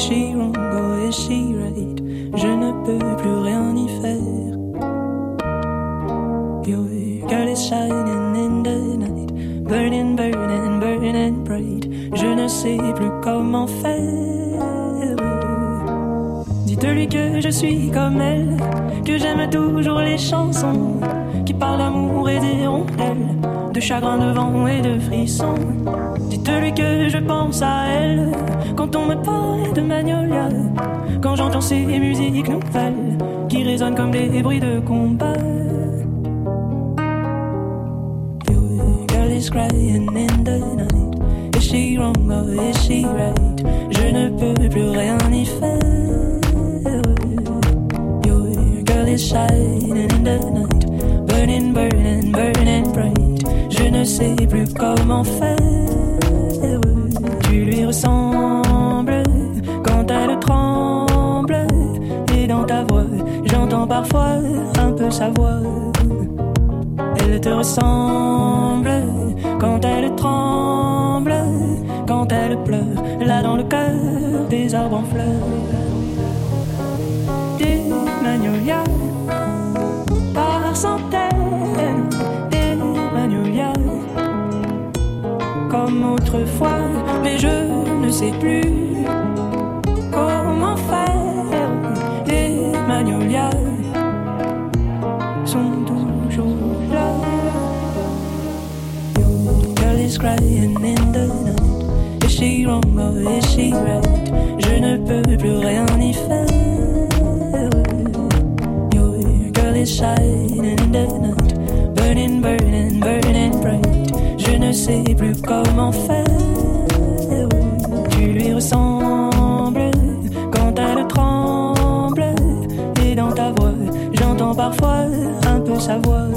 she wrong or is she right? Je ne peux plus rien y faire. Your girl is shining in the night, burning, burning, burning bright. Je ne sais plus comment faire. Dites-lui que je suis comme elle, que j'aime toujours les chansons qui parlent d'amour et des rondelles, de chagrin de vent et de frissons. Dites-lui que je pense à elle quand on me parle de Magnolia, quand j'entends ces musiques nouvelles qui résonnent comme des bruits de combat. Your girl is crying in the night. Is she wrong or is she right? Je ne peux plus rien y faire. Your girl is shining in the night, burning, burning, burning bright. Je ne sais plus comment faire. Tu lui ressembles parfois un peu sa voix. Elle te ressemble quand elle tremble, quand elle pleure, là dans le cœur des arbres en fleurs. Des magnolias par centaines, des magnolias comme autrefois, mais je ne sais plus crying in the night. Is she wrong or is she right? Je ne peux plus rien y faire. Your girl is shining in the night, burning, burning, burning bright. Je ne sais plus comment faire. Tu lui ressembles quand elle tremble. Et dans ta voix, j'entends parfois un peu sa voix.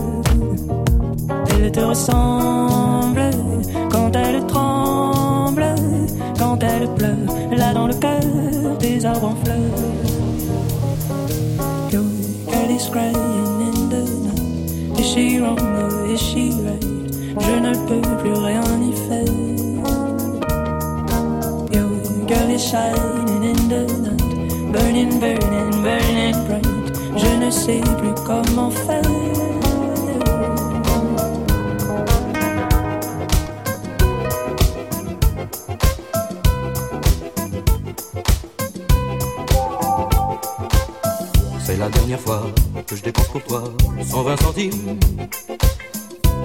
Elle te ressemble she she right? Je ne peux plus rien y faire. Your girl is shining in the night, burning, burning, burning bright. Je ne sais plus comment faire. C'est la dernière fois que je dépense pour toi 120 centimes.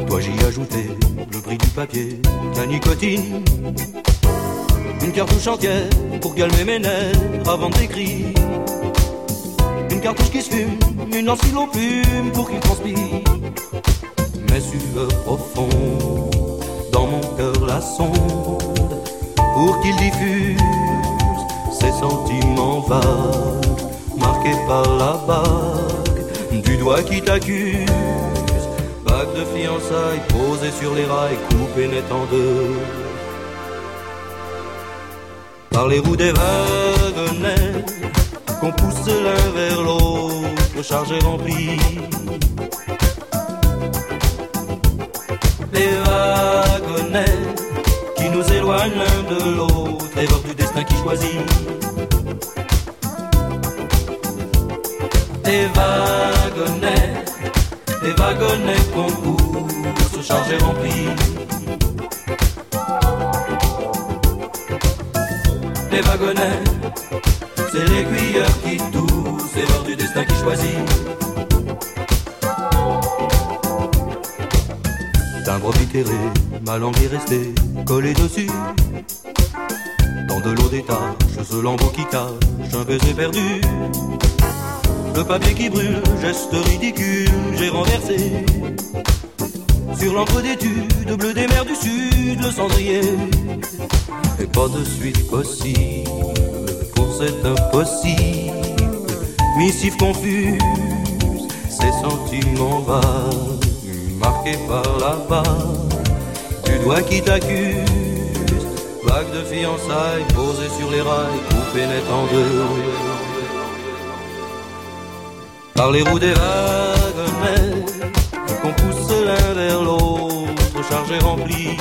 Dois-j'y ajouter le prix du papier, la nicotine? Une cartouche entière pour calmer mes nerfs avant d'écrire. Une cartouche qui se fume, une lance qui pour qu'il transpire. Mes sueurs profondes, dans mon cœur la sonde, pour qu'il diffuse ses sentiments vagues, marqués par la bague du doigt qui t'accuse. Bague de fiançailles posée sur les rails, coupée net en deux. Par les roues des wagonnets, qu'on pousse l'un vers l'autre, chargé rempli. Les wagonnets qui nous éloignent l'un de l'autre, rêveurs du destin qui choisit. Les wagonnets, les wagonnets qu'on pousse, chargés remplis. Les wagonnets, c'est l'aiguilleur qui tousse, c'est l'heure du destin qui choisit. Timbre bitéré, ma langue est restée collée dessus. Dans de l'eau des taches, ce lambeau qui cache un baiser perdu. Le papier qui brûle, geste ridicule, j'ai renversé. Sur l'encre d'étude, bleu des mers du sud, le cendrier. Et pas de suite possible, pour cet impossible. Missive confuse, ces sentiments vagues, marqués par la vague, du doigt qui t'accuse. Vague de fiançailles posée sur les rails, coupée net en deux. Par les roues des wagonnets, qu'on pousse l'un vers l'autre, chargés remplis.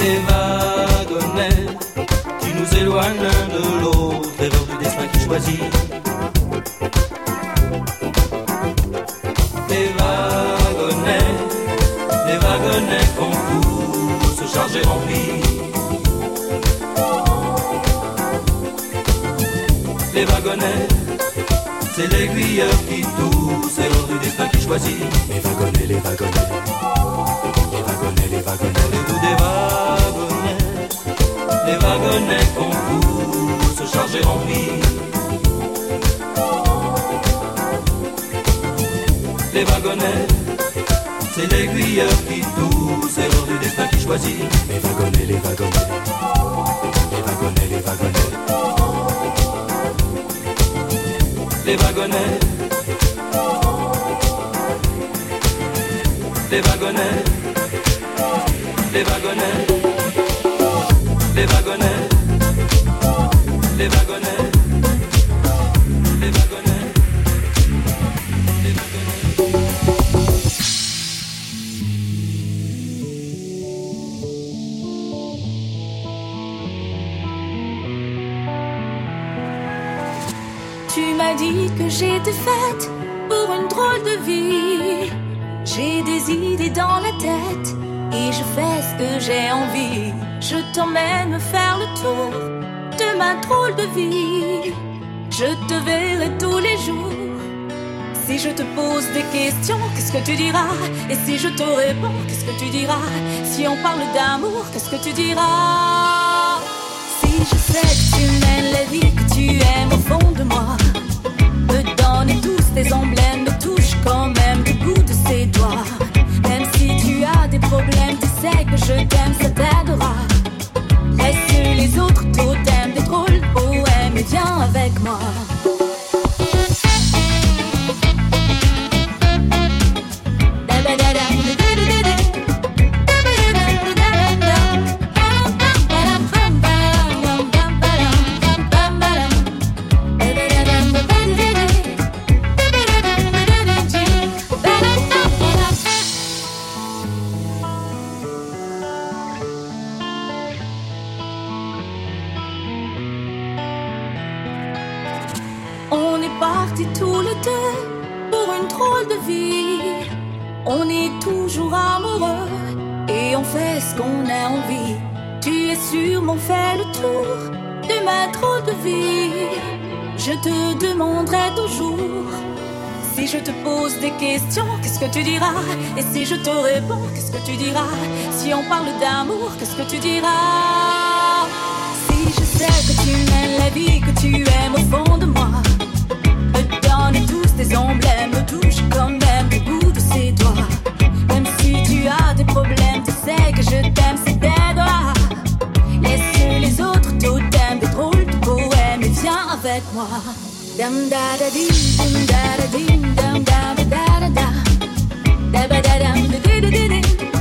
Les wagonnets nous éloigne l'un de l'autre, erreur du destin qui choisit. Les wagonnets, les wagonnets qu'on pousse, chargés remplis. Les wagonnets, c'est l'aiguilleur qui tousse, erreur du destin qui choisit. Les wagonnets, les wagonnets, les wagonnets, les wagonnets. Le bout des wagonnets, les wagonnets qu'on pousse, chargés remplis. Les wagonnets, c'est l'aiguilleur qui tousse, erreur du destin qui choisit. Les wagonnets, les wagonnets, Les wagonnets, les wagonnets, les wagonnets, les wagonnets, les wagonnets, j'étais faite pour une drôle de vie. J'ai des idées dans la tête et je fais ce que j'ai envie. Je t'emmène faire le tour de ma drôle de vie. Je te verrai tous les jours. Si je te pose des questions, qu'est-ce que tu diras? Et si je te réponds, qu'est-ce que tu diras? Si on parle d'amour, qu'est-ce que tu diras? Si je sais que tu mènes la vie que tu aimes au fond de moi, tes emblèmes, me touche quand même le bout de ses doigts. Même si tu as des problèmes, tu sais que je t'aime, de vie. On est toujours amoureux et on fait ce qu'on a envie. Tu es sûrement fait le tour de ma drôle de vie. Je te demanderai toujours si je te pose des questions, qu'est-ce que tu diras? Et si je te réponds, qu'est-ce que tu diras? Si on parle d'amour, qu'est-ce que tu diras? Si je sais que tu mènes la vie que tu aimes au fond de moi, me donne tous tes emblèmes, me touche quand même le bout de ses doigts. Même si tu as des problèmes, tu sais que je t'aime, c'est des doigts. Laisse les autres totems, des drôles de poèmes et viens avec moi. Dam da da da da da da da da da. Da da da di.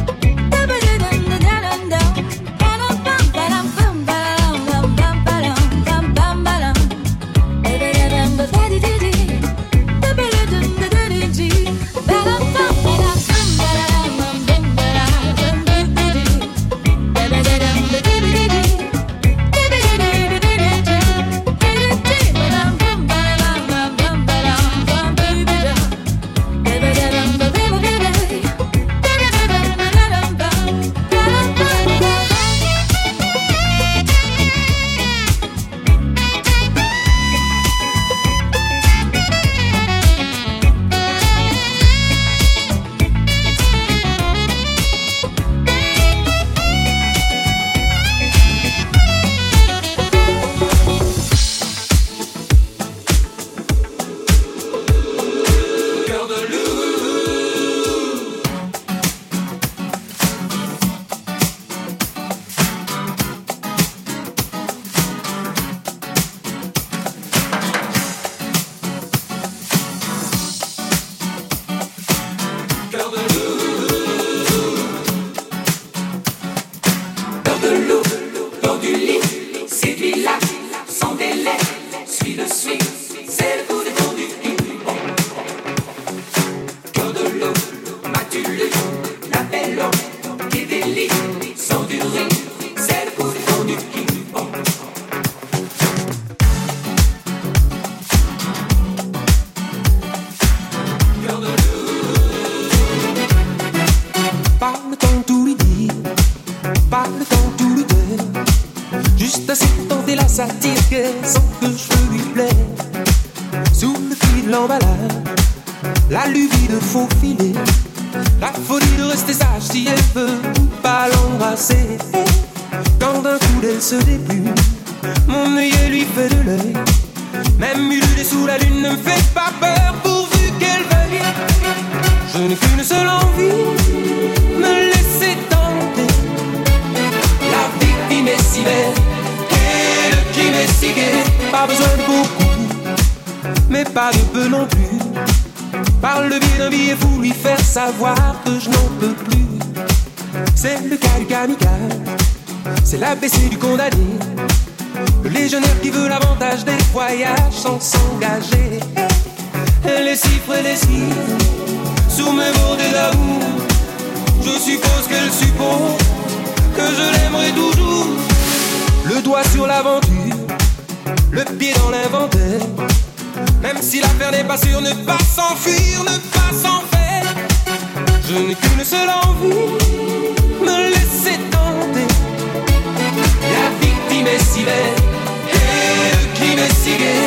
Le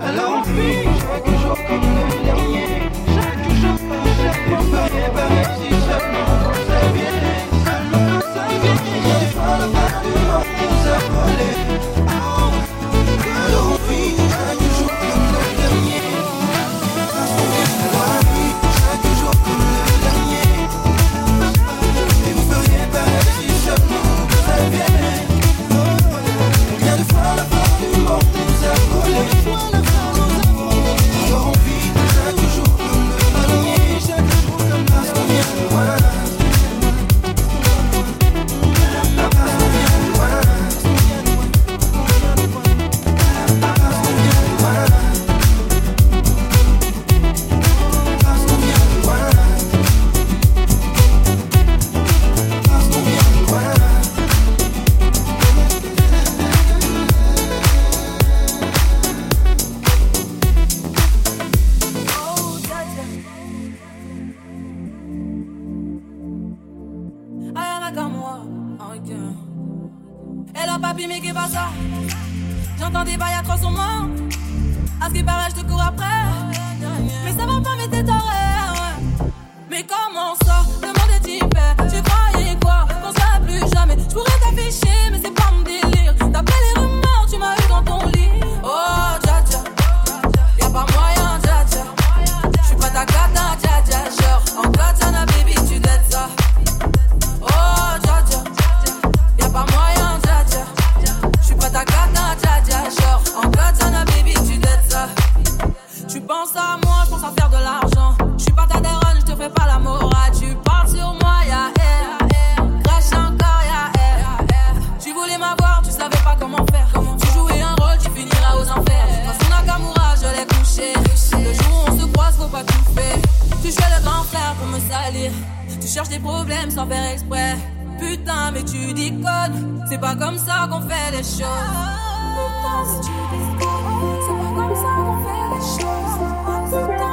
Alors on finit, je vois toujours comme nous. Tu cherches des problèmes sans faire exprès. Putain, mais tu déconnes. C'est pas comme ça qu'on fait les choses. Putain, mais tu déconnes. C'est pas comme ça qu'on fait les choses.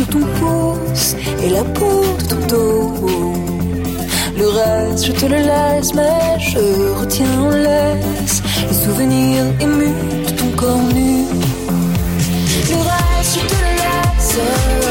de ton pouce et la peau de ton dos. Le reste, je te le laisse, mais je retiens en laisse les souvenirs émus de ton corps nu. Le reste, je te le laisse.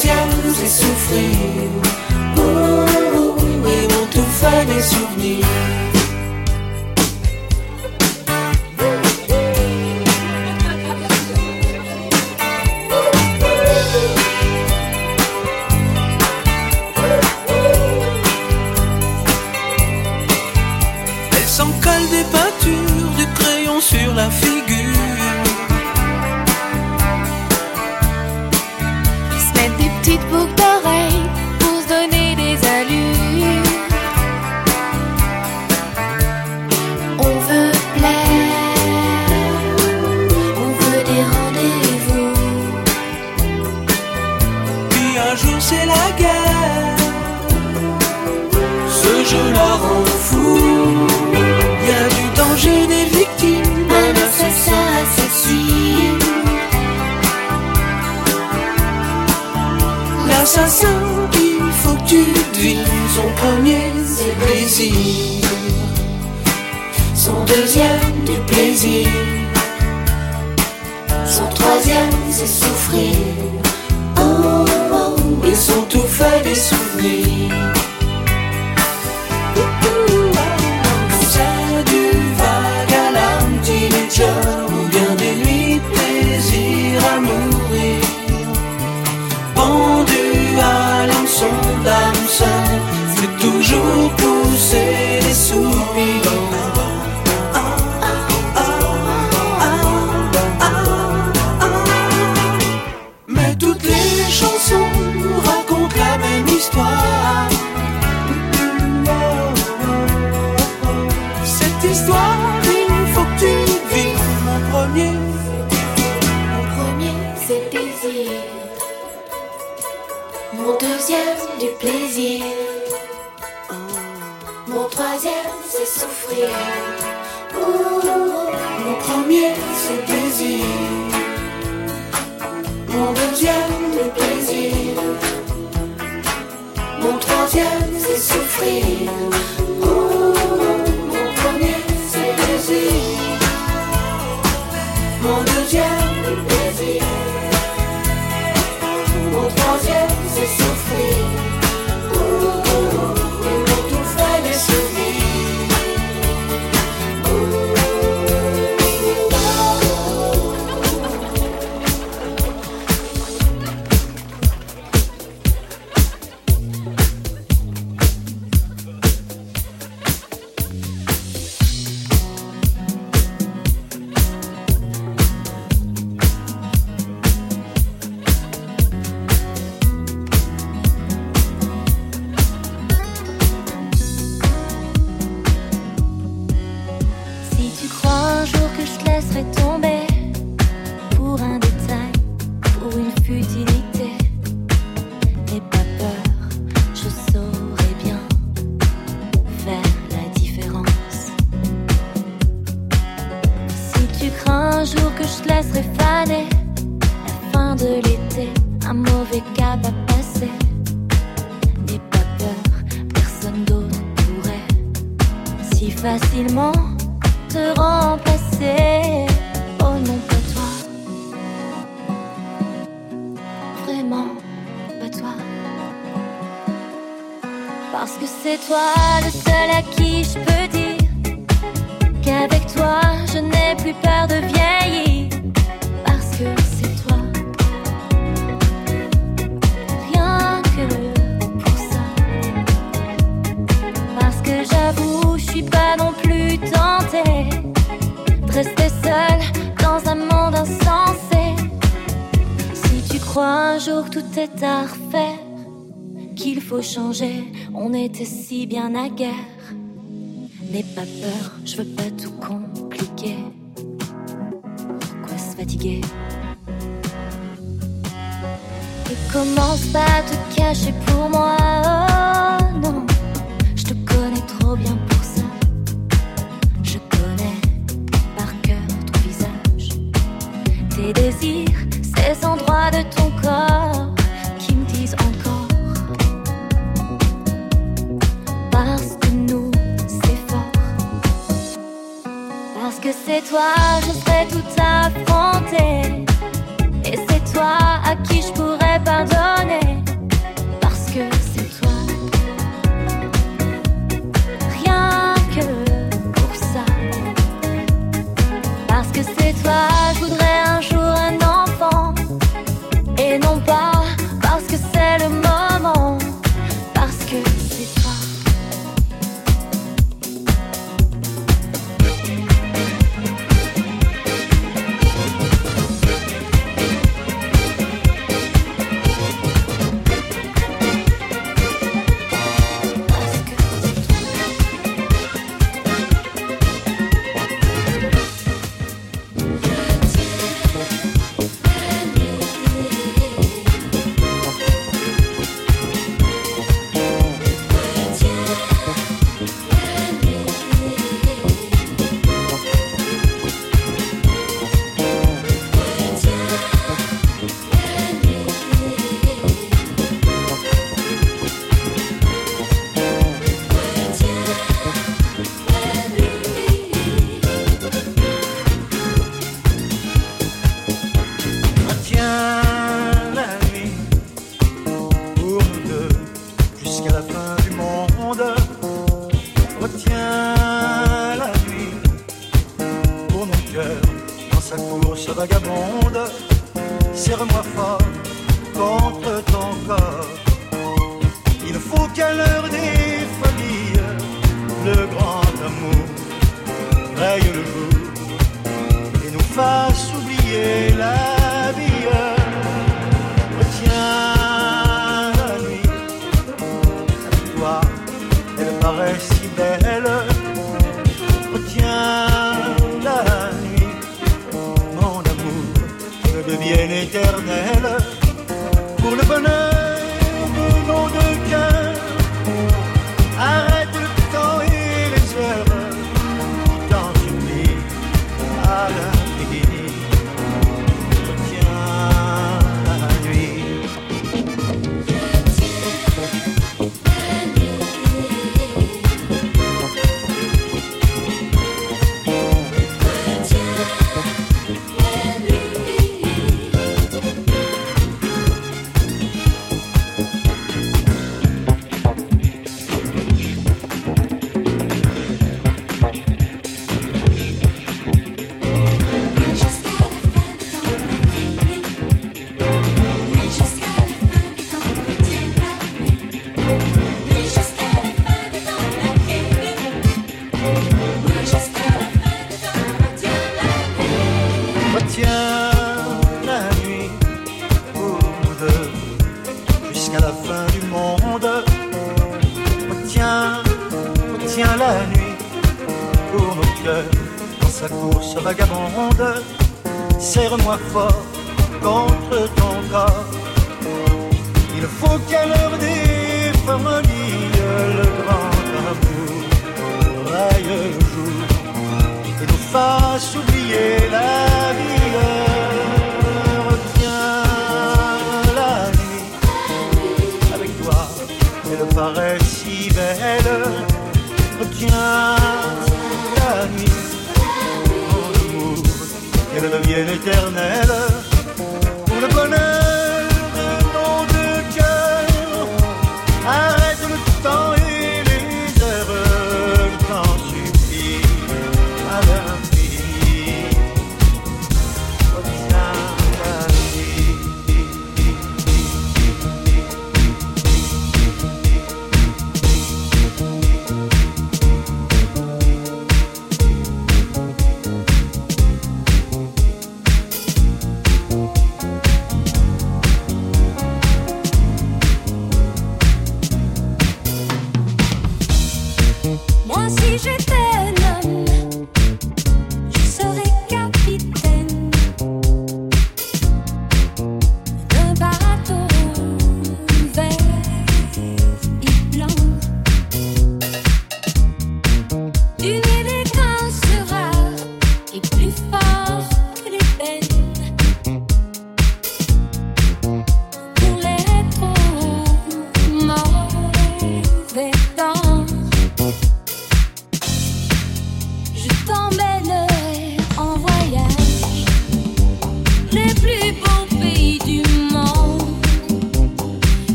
deuxième, c'est souffrir. Oh, oh, oh, oh oui, pour tout faire des souvenirs. Mon deuxième, du plaisir. Mon troisième, c'est souffrir. Mon premier, c'est plaisir. Mon deuxième, le plaisir. Mon troisième, c'est souffrir. Mon premier, c'est plaisir. Mon deuxième. tout est à refaire, qu'il faut changer, on était si bien à guerre. N'aie pas peur, je veux pas tout compliquer. Pourquoi se fatiguer? Et commence pas à te cacher pour moi, oh non, je te connais trop bien pour ça. Je connais par cœur ton visage, tes désirs c'est toi, je serai tout affrontée. Et c'est toi à qui je pourrais pardonner.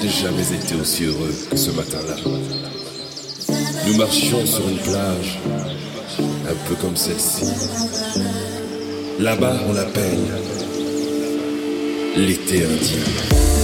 Je n'ai jamais été aussi heureux que ce matin-là. Nous marchions sur une plage, un peu comme celle-ci. Là-bas, on l'appelle l'été indien.